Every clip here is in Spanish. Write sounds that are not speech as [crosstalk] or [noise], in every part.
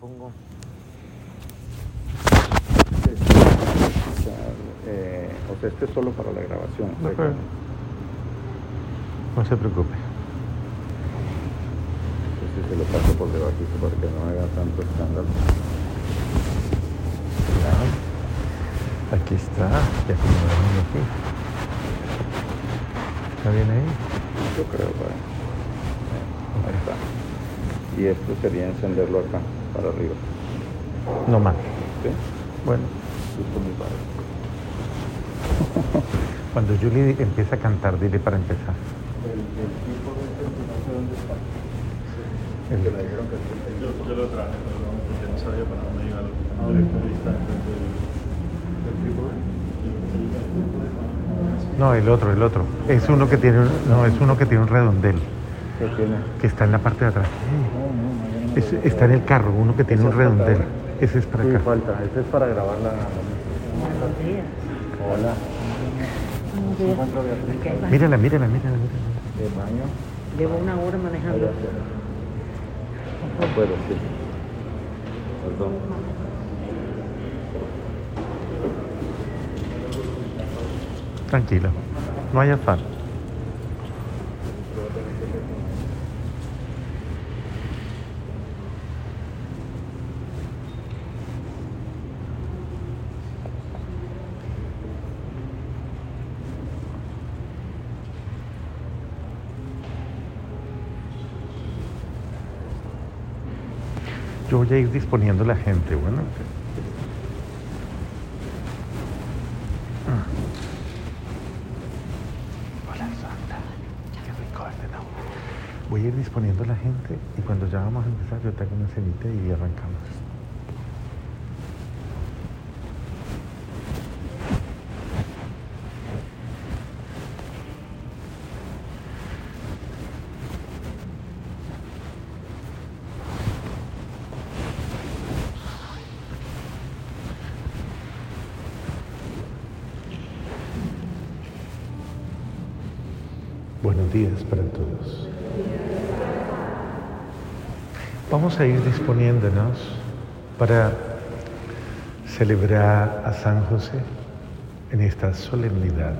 Pongo. Eh, o sea, este es solo para la grabación. No se preocupe. Entonces se lo paso por debajito para que no haga tanto escándalo. Ya. Aquí está. Ya acomodamos aquí. ¿Está bien ahí? Yo creo, para. Ahí está. Y esto sería encenderlo acá, para arriba. No más. ¿Sí? Bueno, Justo muy padre. cuando Julie empieza a cantar, dile para empezar. El, tipo de este, no sé dónde está. El- Que me dijeron que. Yo, yo lo traje, pero no, porque no sabía para dónde iba el Ah, directorista. ¿El trípode? No, el otro, el otro. Es uno que tiene un, no, es uno que tiene un redondel, ¿Qué tiene? que está en la parte de atrás. Es- está en el carro, uno que tiene Ese un redondel. Ese es para Sí, acá. falta. Este es para grabar la... Buenos días. Hola. Mírala, mírala, mírala, mírala. ¿De baño? Llevo una hora manejando. Afuera. No puedo, sí. Perdón. Tranquilo, no hay afán. Yo voy a ir disponiendo la gente, bueno. Hola, Santa. Qué rico verte, ¿no? Voy a ir disponiendo la gente y cuando ya vamos a empezar yo te hago una cenita y arrancamos. Buenos días para todos. A ir disponiéndonos para celebrar a San José en esta solemnidad.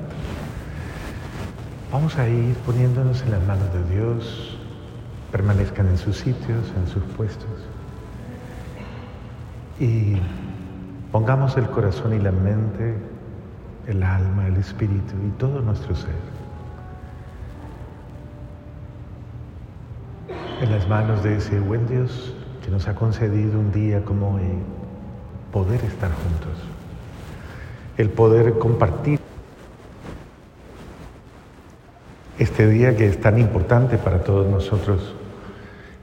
Vamos a ir poniéndonos en las manos de Dios, permanezcan en sus sitios, en sus puestos. Y pongamos el corazón y la mente, el alma, el espíritu y todo nuestro ser en las manos de ese buen Dios que nos ha concedido un día como hoy poder estar juntos, el poder compartir este día que es tan importante para todos nosotros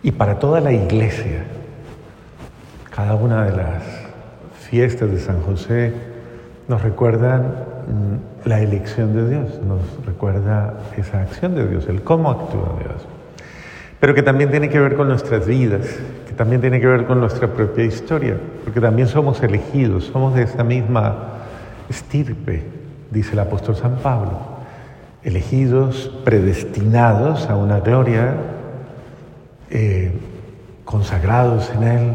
y para toda la iglesia. Cada una de las fiestas de San José nos recuerdan mm, la elección de Dios, nos recuerda esa acción de Dios, el cómo actúa Dios pero que también tiene que ver con nuestras vidas, que también tiene que ver con nuestra propia historia, porque también somos elegidos, somos de esa misma estirpe, dice el apóstol San Pablo, elegidos, predestinados a una gloria, eh, consagrados en Él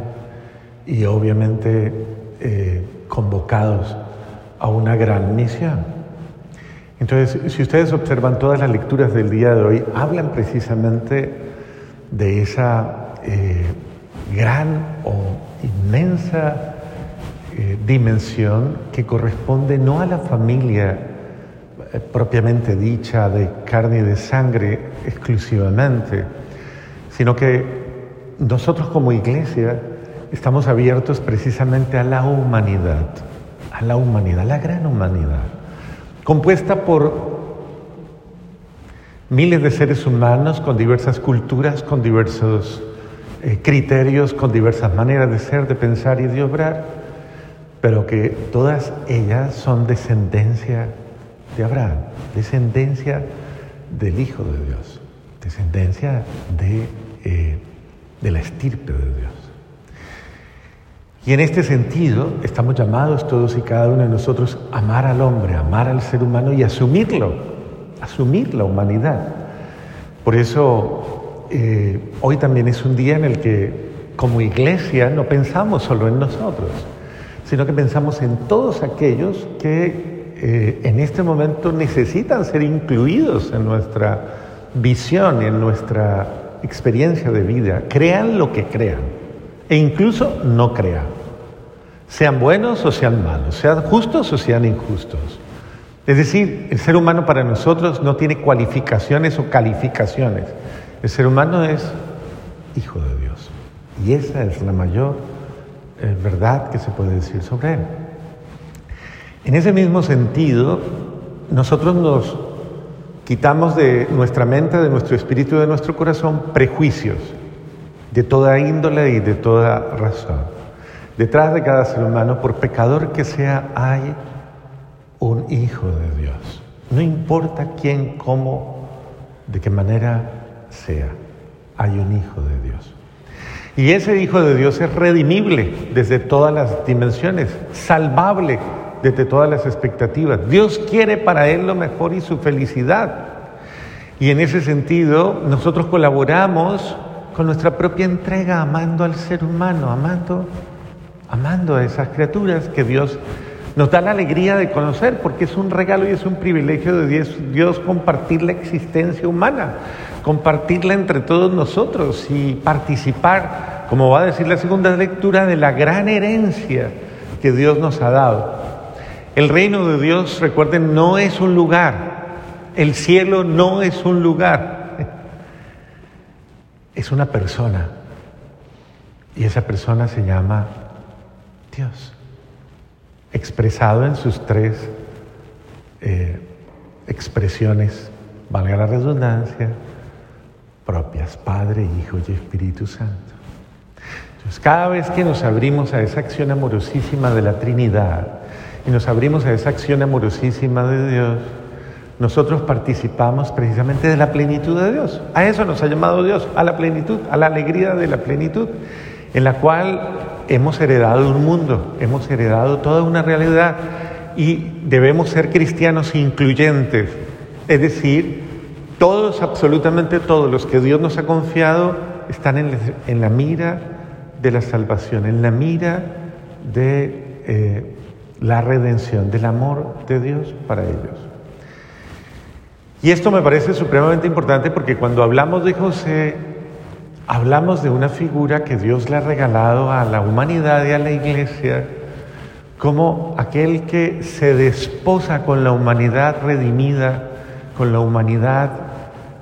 y obviamente eh, convocados a una gran misión. Entonces, si ustedes observan todas las lecturas del día de hoy, hablan precisamente de esa eh, gran o inmensa eh, dimensión que corresponde no a la familia eh, propiamente dicha de carne y de sangre exclusivamente, sino que nosotros como iglesia estamos abiertos precisamente a la humanidad, a la humanidad, la gran humanidad, compuesta por miles de seres humanos con diversas culturas, con diversos eh, criterios, con diversas maneras de ser, de pensar y de obrar, pero que todas ellas son descendencia de Abraham, descendencia del Hijo de Dios, descendencia de, eh, de la estirpe de Dios. Y en este sentido estamos llamados todos y cada uno de nosotros a amar al hombre, amar al ser humano y asumirlo, asumir la humanidad. Por eso eh, hoy también es un día en el que como iglesia no pensamos solo en nosotros, sino que pensamos en todos aquellos que eh, en este momento necesitan ser incluidos en nuestra visión, en nuestra experiencia de vida, crean lo que crean e incluso no crean, sean buenos o sean malos, sean justos o sean injustos. Es decir, el ser humano para nosotros no tiene cualificaciones o calificaciones. El ser humano es hijo de Dios. Y esa es la mayor eh, verdad que se puede decir sobre él. En ese mismo sentido, nosotros nos quitamos de nuestra mente, de nuestro espíritu, de nuestro corazón prejuicios de toda índole y de toda razón. Detrás de cada ser humano, por pecador que sea, hay un hijo de Dios. No importa quién, cómo, de qué manera sea, hay un hijo de Dios. Y ese hijo de Dios es redimible desde todas las dimensiones, salvable desde todas las expectativas. Dios quiere para él lo mejor y su felicidad. Y en ese sentido, nosotros colaboramos con nuestra propia entrega, amando al ser humano, amando, amando a esas criaturas que Dios nos da la alegría de conocer, porque es un regalo y es un privilegio de Dios, compartir la existencia humana, compartirla entre todos nosotros y participar, como va a decir la segunda lectura, de la gran herencia que Dios nos ha dado. El reino de Dios, recuerden, no es un lugar, el cielo no es un lugar, [laughs] es una persona. Y esa persona se llama Dios expresado en sus tres eh, expresiones, valga la redundancia, propias, Padre, Hijo y Espíritu Santo. Entonces, cada vez que nos abrimos a esa acción amorosísima de la Trinidad y nos abrimos a esa acción amorosísima de Dios, nosotros participamos precisamente de la plenitud de Dios. A eso nos ha llamado Dios, a la plenitud, a la alegría de la plenitud, en la cual hemos heredado un mundo, hemos heredado toda una realidad y debemos ser cristianos incluyentes, es decir, todos, absolutamente todos los que Dios nos ha confiado están en la, mira de la salvación, en la mira de eh, la redención, del amor de Dios para ellos. Y esto me parece supremamente importante porque cuando hablamos de José, Hablamos de una figura que Dios le ha regalado a la humanidad y a la iglesia como aquel que se desposa con la humanidad redimida, con la humanidad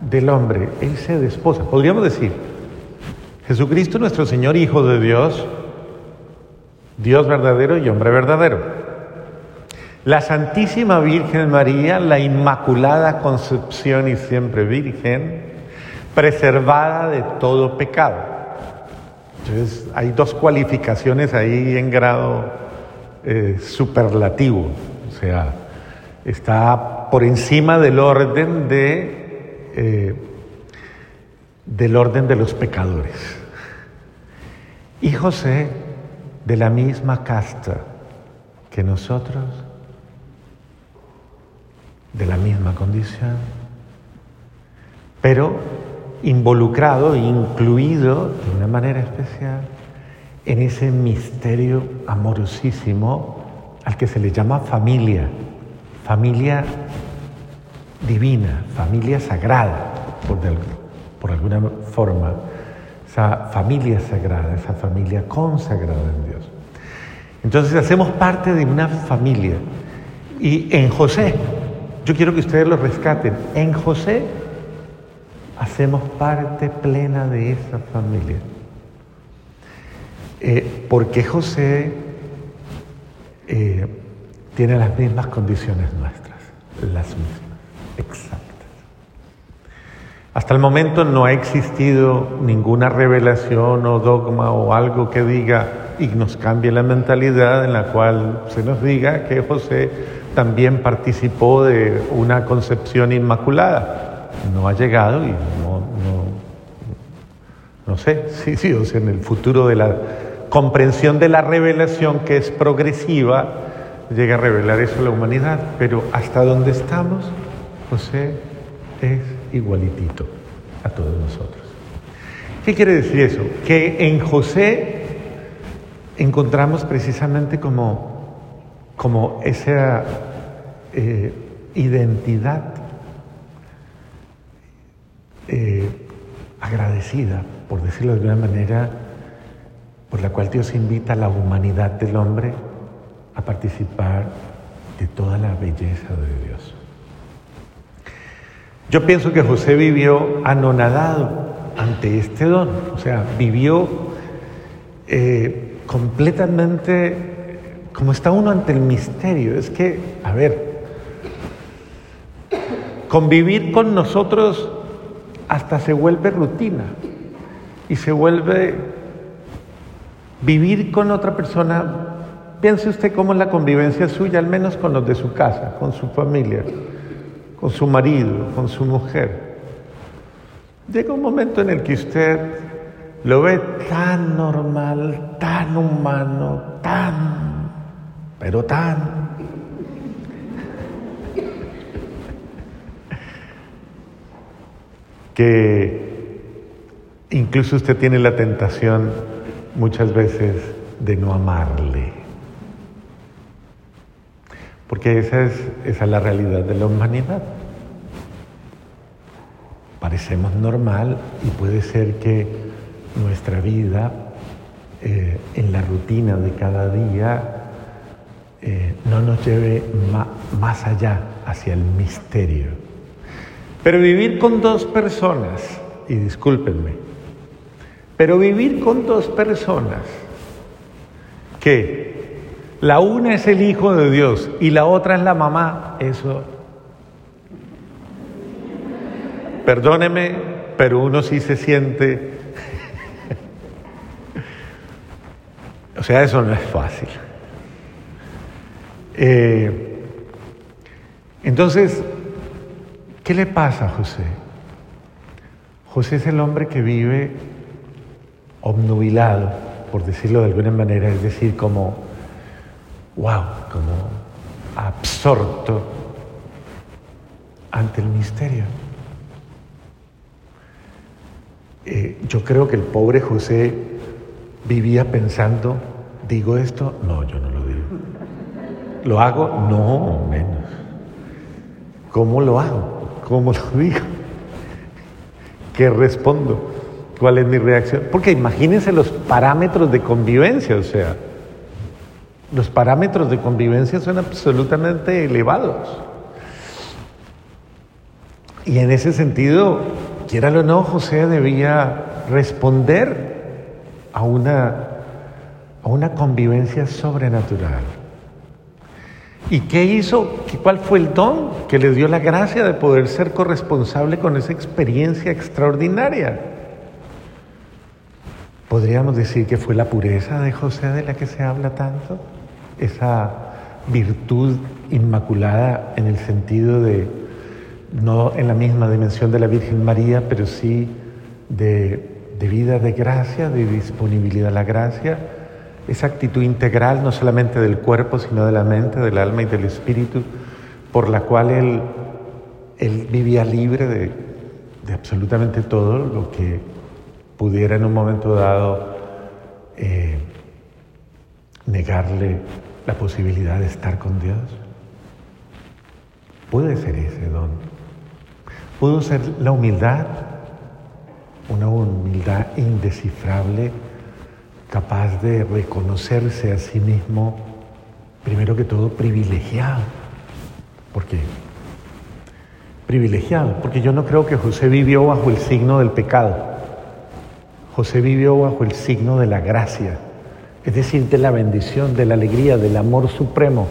del hombre. Él se desposa. Podríamos decir, Jesucristo nuestro Señor, Hijo de Dios, Dios verdadero y hombre verdadero. La Santísima Virgen María, la Inmaculada Concepción y siempre Virgen, preservada de todo pecado. Entonces hay dos cualificaciones ahí en grado eh, superlativo, o sea, está por encima del orden de eh, del orden de los pecadores. Y José, de la misma casta que nosotros, de la misma condición, pero involucrado, incluido de una manera especial en ese misterio amorosísimo al que se le llama familia, familia divina, familia sagrada, por, por alguna forma, esa familia sagrada, esa familia consagrada en Dios. Entonces hacemos parte de una familia. Y en José, yo quiero que ustedes lo rescaten, en José hacemos parte plena de esa familia. Eh, porque José eh, tiene las mismas condiciones nuestras, las mismas, exactas. Hasta el momento no ha existido ninguna revelación o dogma o algo que diga y nos cambie la mentalidad en la cual se nos diga que José también participó de una concepción inmaculada no ha llegado y no, no, sé, [laughs] sí, sí, en el futuro de la comprensión de la revelación que es progresiva, llega a revelar eso a la humanidad, pero hasta donde estamos, José es igualitito a todos nosotros. ¿Qué quiere decir eso? Que en José encontramos precisamente como, como esa eh, identidad eh, agradecida, por decirlo de alguna manera, por la cual Dios invita a la humanidad del hombre a participar de toda la belleza de Dios. Yo pienso que José vivió anonadado ante este don, o sea, vivió eh, completamente como está uno ante el misterio. Es que, a ver, convivir con nosotros hasta se vuelve rutina y se vuelve vivir con otra persona. Piense usted cómo es la convivencia suya, al menos con los de su casa, con su familia, con su marido, con su mujer. Llega un momento en el que usted lo ve tan normal, tan humano, tan, pero tan que incluso usted tiene la tentación muchas veces de no amarle. Porque esa es, esa es la realidad de la humanidad. Parecemos normal y puede ser que nuestra vida eh, en la rutina de cada día eh, no nos lleve más allá hacia el misterio. Pero vivir con dos personas, y discúlpenme, pero vivir con dos personas que la una es el Hijo de Dios y la otra es la mamá, eso, perdóneme, pero uno sí se siente, o sea, eso no es fácil. Eh, entonces, ¿Qué le pasa a José? José es el hombre que vive obnubilado, por decirlo de alguna manera, es decir, como, wow, como absorto ante el misterio. Eh, yo creo que el pobre José vivía pensando, ¿digo esto? No, yo no lo digo. ¿Lo hago? No, menos. ¿Cómo lo hago? ¿Cómo lo digo? ¿Qué respondo? ¿Cuál es mi reacción? Porque imagínense los parámetros de convivencia, o sea, los parámetros de convivencia son absolutamente elevados. Y en ese sentido, quiera o no, José debía responder a una, a una convivencia sobrenatural. ¿Y qué hizo? ¿Cuál fue el don que le dio la gracia de poder ser corresponsable con esa experiencia extraordinaria? Podríamos decir que fue la pureza de José de la que se habla tanto, esa virtud inmaculada en el sentido de, no en la misma dimensión de la Virgen María, pero sí de, de vida de gracia, de disponibilidad a la gracia esa actitud integral no solamente del cuerpo, sino de la mente, del alma y del espíritu, por la cual él, vivía libre de, absolutamente todo lo que pudiera en un momento dado eh, negarle la posibilidad de estar con Dios. Puede ser ese don. Pudo ser la humildad, una humildad indescifrable capaz de reconocerse a sí mismo, primero que todo, privilegiado. ¿Por qué? Privilegiado, porque yo no creo que José vivió bajo el signo del pecado. José vivió bajo el signo de la gracia, es decir, de la bendición, de la alegría, del amor supremo.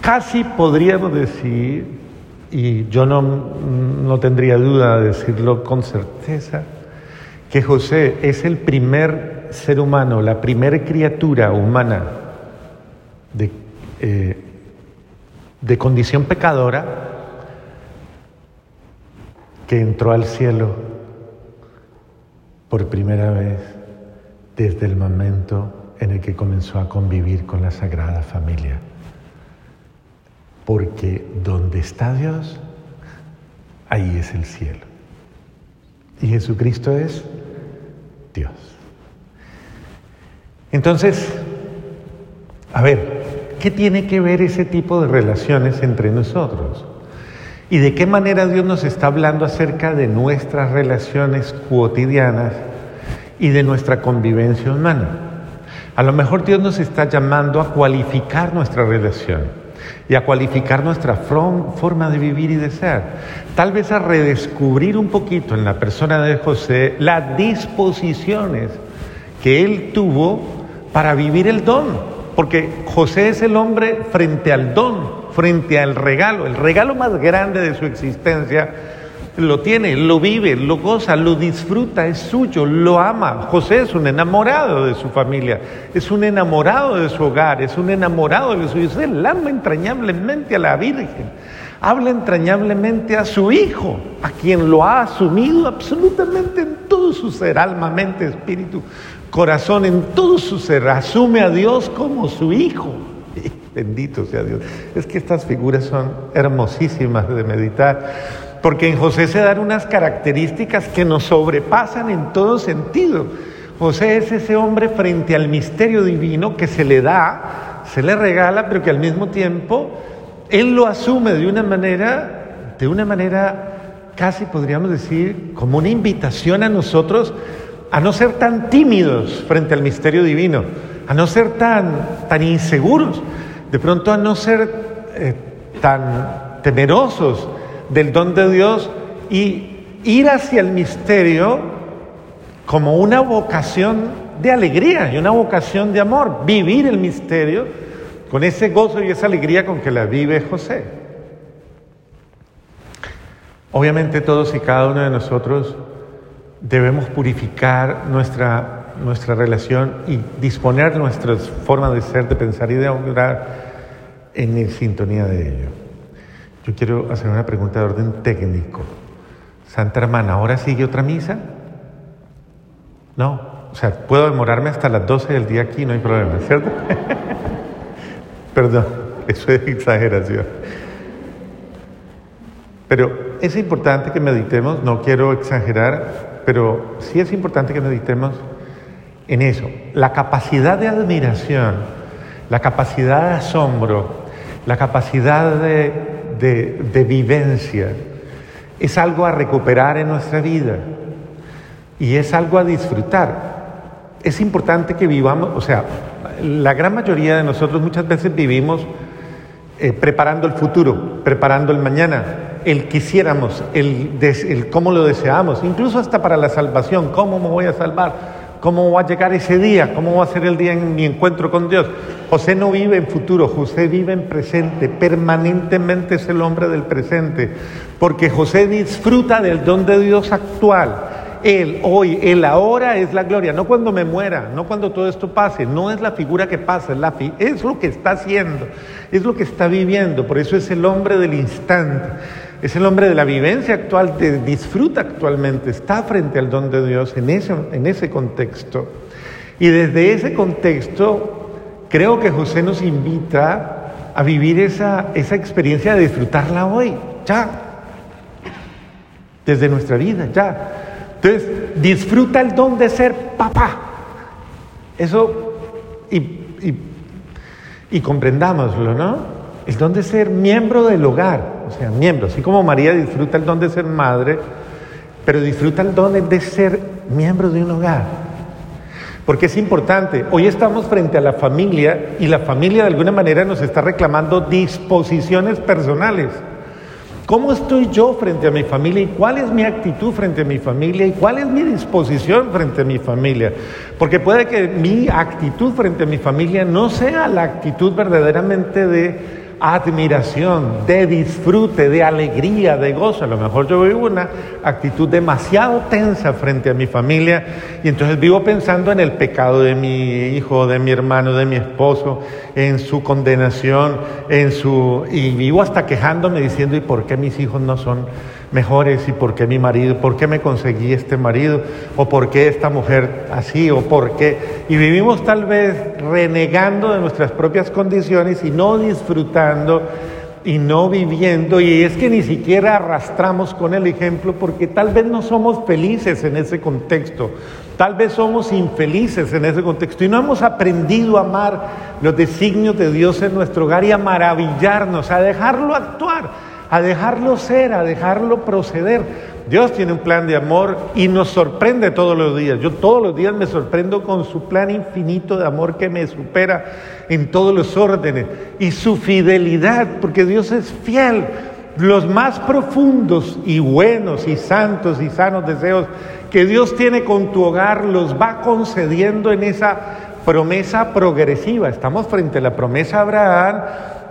Casi podríamos decir, y yo no, no tendría duda de decirlo con certeza, que José es el primer ser humano, la primera criatura humana de, eh, de condición pecadora que entró al cielo por primera vez desde el momento en el que comenzó a convivir con la Sagrada Familia. Porque donde está Dios, ahí es el cielo. Y Jesucristo es Dios. Entonces, a ver, ¿qué tiene que ver ese tipo de relaciones entre nosotros? ¿Y de qué manera Dios nos está hablando acerca de nuestras relaciones cotidianas y de nuestra convivencia humana? A lo mejor Dios nos está llamando a cualificar nuestra relación y a cualificar nuestra forma de vivir y de ser. Tal vez a redescubrir un poquito en la persona de José las disposiciones que él tuvo para vivir el don. Porque José es el hombre frente al don, frente al regalo, el regalo más grande de su existencia. Lo tiene, lo vive, lo goza, lo disfruta, es suyo, lo ama. José es un enamorado de su familia, es un enamorado de su hogar, es un enamorado de su hijo. Él ama entrañablemente a la Virgen, habla entrañablemente a su hijo, a quien lo ha asumido absolutamente en todo su ser, alma, mente, espíritu, corazón, en todo su ser. Asume a Dios como su hijo. [laughs] Bendito sea Dios. Es que estas figuras son hermosísimas de meditar, porque en José se dan unas características que nos sobrepasan en todo sentido. José es ese hombre frente al misterio divino que se le da, se le regala, pero que al mismo tiempo él lo asume de una manera, de una manera casi podríamos decir como una invitación a nosotros a no ser tan tímidos frente al misterio divino, a no ser tan, tan inseguros, de pronto a no ser eh, tan temerosos del don de Dios y ir hacia el misterio como una vocación de alegría y una vocación de amor, vivir el misterio con ese gozo y esa alegría con que la vive José. Obviamente todos y cada uno de nosotros debemos purificar nuestra nuestra relación y disponer nuestras formas de ser, de pensar y de obrar en sintonía de ello. Yo quiero hacer una pregunta de orden técnico. Santa hermana, ¿ahora sigue otra misa? No, o sea, puedo demorarme hasta las 12 del día aquí, no hay problema, ¿cierto? [laughs] Perdón, eso es exageración. Pero es importante que meditemos, no quiero exagerar, pero sí es importante que meditemos en eso. La capacidad de admiración, la capacidad de asombro, la capacidad de, vivencia, es algo a recuperar en nuestra vida y es algo a disfrutar. Es importante que vivamos, o sea, la gran mayoría de nosotros muchas veces vivimos eh, preparando el futuro, preparando el mañana, el quisiéramos, el, el cómo lo deseamos, incluso hasta para la salvación, cómo me voy a salvar ¿Cómo va a llegar ese día? ¿Cómo va a ser el día en mi encuentro con Dios? José no vive en futuro, José vive en presente, permanentemente es el hombre del presente, porque José disfruta del don de Dios actual. Él, hoy, él ahora es la gloria, no cuando me muera, no cuando todo esto pase, no es la figura que pasa, es, es lo que está haciendo, es lo que está viviendo, por eso es el hombre del instante. Es el hombre de la vivencia actual, que disfruta actualmente, está frente al don de Dios en ese, en ese contexto. Y desde ese contexto, creo que José nos invita a vivir esa, esa experiencia de disfrutarla hoy, ya, desde nuestra vida, ya. Entonces, disfruta el don de ser papá. Eso, y, y, y comprendámoslo, ¿no? El don de ser miembro del hogar, o sea, miembro, así como María disfruta el don de ser madre, pero disfruta el don de ser miembro de un hogar. Porque es importante, hoy estamos frente a la familia y la familia de alguna manera nos está reclamando disposiciones personales. ¿Cómo estoy yo frente a mi familia y cuál es mi actitud frente a mi familia y cuál es mi disposición frente a mi familia? Porque puede que mi actitud frente a mi familia no sea la actitud verdaderamente de admiración, de disfrute, de alegría, de gozo. A lo mejor yo vivo una actitud demasiado tensa frente a mi familia y entonces vivo pensando en el pecado de mi hijo, de mi hermano, de mi esposo, en su condenación, en su y vivo hasta quejándome diciendo, ¿y por qué mis hijos no son mejores y por qué mi marido, por qué me conseguí este marido o por qué esta mujer así o por qué. Y vivimos tal vez renegando de nuestras propias condiciones y no disfrutando y no viviendo. Y es que ni siquiera arrastramos con el ejemplo porque tal vez no somos felices en ese contexto. Tal vez somos infelices en ese contexto y no hemos aprendido a amar los designios de Dios en nuestro hogar y a maravillarnos, a dejarlo actuar, a dejarlo ser, a dejarlo proceder. Dios tiene un plan de amor y nos sorprende todos los días. Yo todos los días me sorprendo con su plan infinito de amor que me supera en todos los órdenes y su fidelidad, porque Dios es fiel. Los más profundos y buenos y santos y sanos deseos que Dios tiene con tu hogar los va concediendo en esa promesa progresiva. Estamos frente a la promesa de Abraham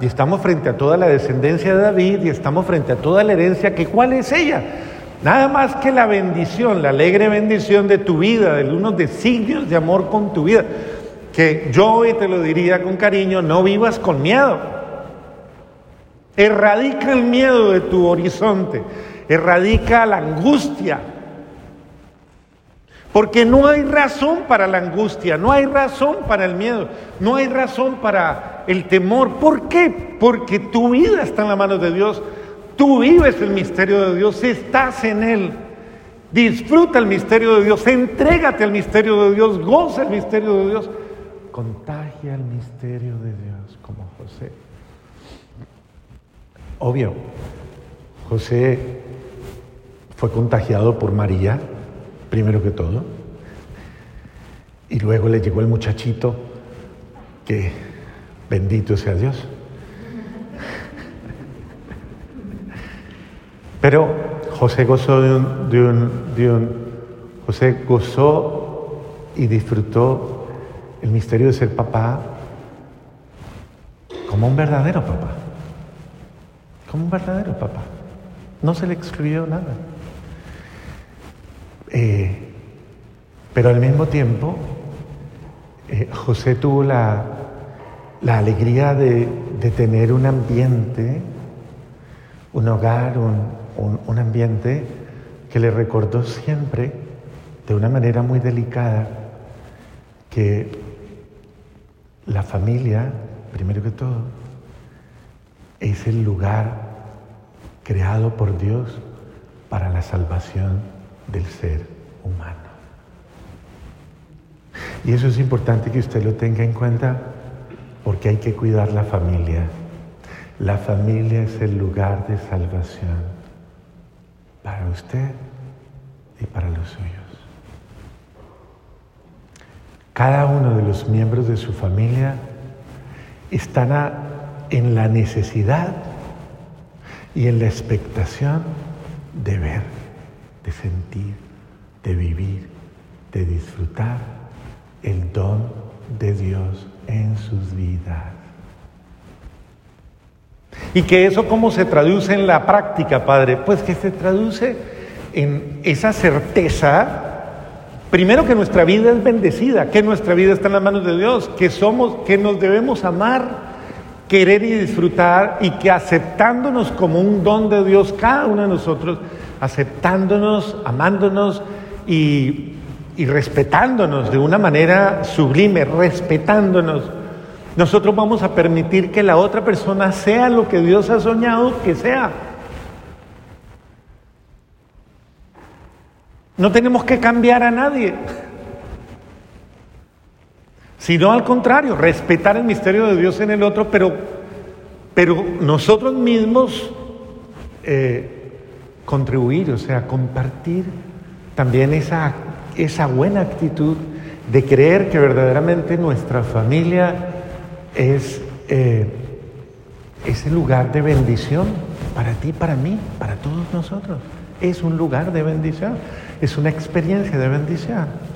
y estamos frente a toda la descendencia de David y estamos frente a toda la herencia que cuál es ella. Nada más que la bendición, la alegre bendición de tu vida, de unos designios de amor con tu vida. Que yo hoy te lo diría con cariño, no vivas con miedo. Erradica el miedo de tu horizonte, erradica la angustia. Porque no hay razón para la angustia, no hay razón para el miedo, no hay razón para el temor. ¿Por qué? Porque tu vida está en la mano de Dios, tú vives el misterio de Dios, estás en Él. Disfruta el misterio de Dios, entrégate al misterio de Dios, goza el misterio de Dios, contagia el misterio de Dios como José. Obvio, José fue contagiado por María, primero que todo, y luego le llegó el muchachito que, bendito sea Dios. Pero José gozó de un, José gozó y disfrutó el misterio de ser papá como un verdadero papá como un verdadero papá. No se le excluyó nada. Eh, pero al mismo tiempo, eh, José tuvo la, la alegría de, de, tener un ambiente, un hogar, un, un, un ambiente que le recordó siempre, de una manera muy delicada, que la familia, primero que todo, es el lugar creado por Dios para la salvación del ser humano. Y eso es importante que usted lo tenga en cuenta porque hay que cuidar la familia. La familia es el lugar de salvación para usted y para los suyos. Cada uno de los miembros de su familia están en la necesidad y en la expectación de ver, de sentir, de vivir, de disfrutar el don de Dios en sus vidas. ¿Y que eso cómo se traduce en la práctica, Padre? Pues que se traduce en esa certeza, primero que nuestra vida es bendecida, que nuestra vida está en las manos de Dios, que somos, que nos debemos amar querer y disfrutar y que aceptándonos como un don de Dios, cada uno de nosotros, aceptándonos, amándonos y, y respetándonos de una manera sublime, respetándonos, nosotros vamos a permitir que la otra persona sea lo que Dios ha soñado que sea. No tenemos que cambiar a nadie sino al contrario, respetar el misterio de Dios en el otro, pero, pero nosotros mismos eh, contribuir, o sea, compartir también esa, esa buena actitud de creer que verdaderamente nuestra familia es eh, ese lugar de bendición para ti, para mí, para todos nosotros. Es un lugar de bendición, es una experiencia de bendición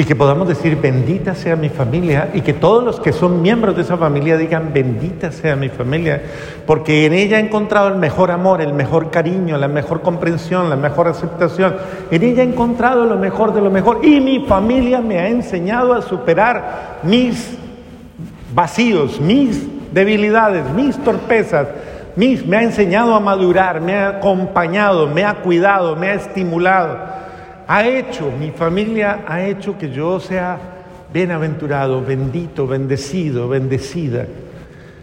y que podamos decir bendita sea mi familia y que todos los que son miembros de esa familia digan bendita sea mi familia, porque en ella he encontrado el mejor amor, el mejor cariño, la mejor comprensión, la mejor aceptación. En ella he encontrado lo mejor de lo mejor y mi familia me ha enseñado a superar mis vacíos, mis debilidades, mis torpezas. Mis, me ha enseñado a madurar, me ha acompañado, me ha cuidado, me ha estimulado ha hecho, mi familia ha hecho que yo sea bienaventurado, bendito, bendecido, bendecida.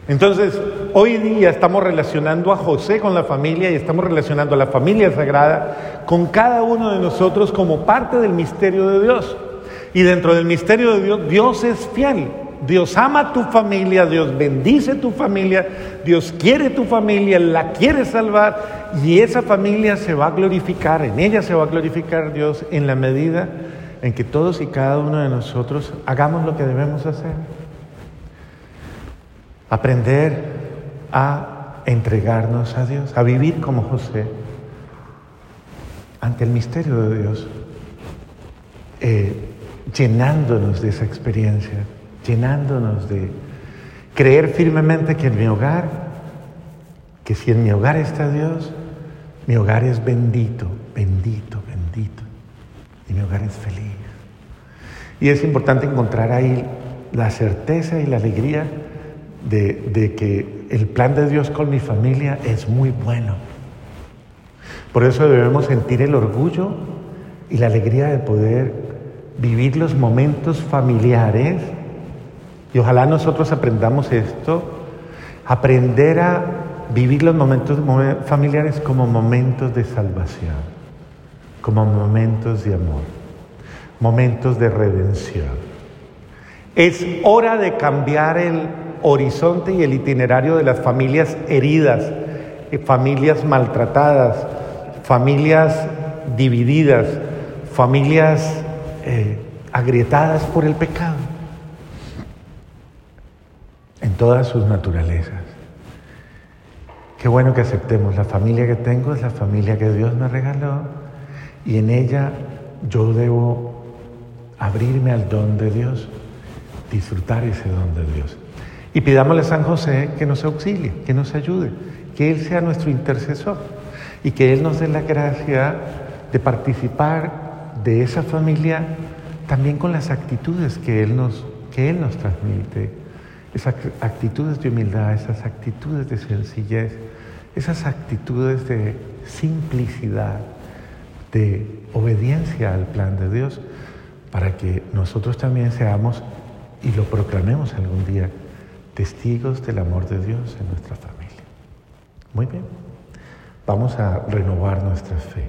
Entonces, hoy día estamos relacionando a José con la familia y estamos relacionando a la familia sagrada con cada uno de nosotros como parte del misterio de Dios. Y dentro del misterio de Dios, Dios es fiel. Dios ama tu familia, Dios bendice tu familia, Dios quiere tu familia, la quiere salvar y esa familia se va a glorificar, en ella se va a glorificar Dios en la medida en que todos y cada uno de nosotros hagamos lo que debemos hacer. Aprender a entregarnos a Dios, a vivir como José ante el misterio de Dios, eh, llenándonos de esa experiencia, llenándonos de creer firmemente que en mi hogar, que si en mi hogar está Dios, mi hogar es bendito, bendito, bendito, y mi hogar es feliz. Y es importante encontrar ahí la certeza y la alegría de, que el plan de Dios con mi familia es muy bueno. Por eso debemos sentir el orgullo y la alegría de poder vivir los momentos familiares. Y ojalá nosotros aprendamos esto, aprender a vivir los momentos familiares como momentos de salvación, como momentos de amor, momentos de redención. Es hora de cambiar el horizonte y el itinerario de las familias heridas, eh, familias maltratadas, familias divididas, familias eh, agrietadas por el pecado, en todas sus naturalezas. Qué bueno que aceptemos. La familia que tengo es la familia que Dios me regaló y en ella yo debo abrirme al don de Dios, disfrutar ese don de Dios. Y pidámosle a San José que nos auxilie, que nos ayude, que Él sea nuestro intercesor y que Él nos dé la gracia de participar de esa familia también con las actitudes que Él nos, que él nos transmite, esas actitudes de humildad, esas actitudes de sencillez, esas actitudes de simplicidad, de obediencia al plan de Dios, para que nosotros también seamos, y lo proclamemos algún día, testigos del amor de Dios en nuestra familia. Muy bien, vamos a renovar nuestra fe.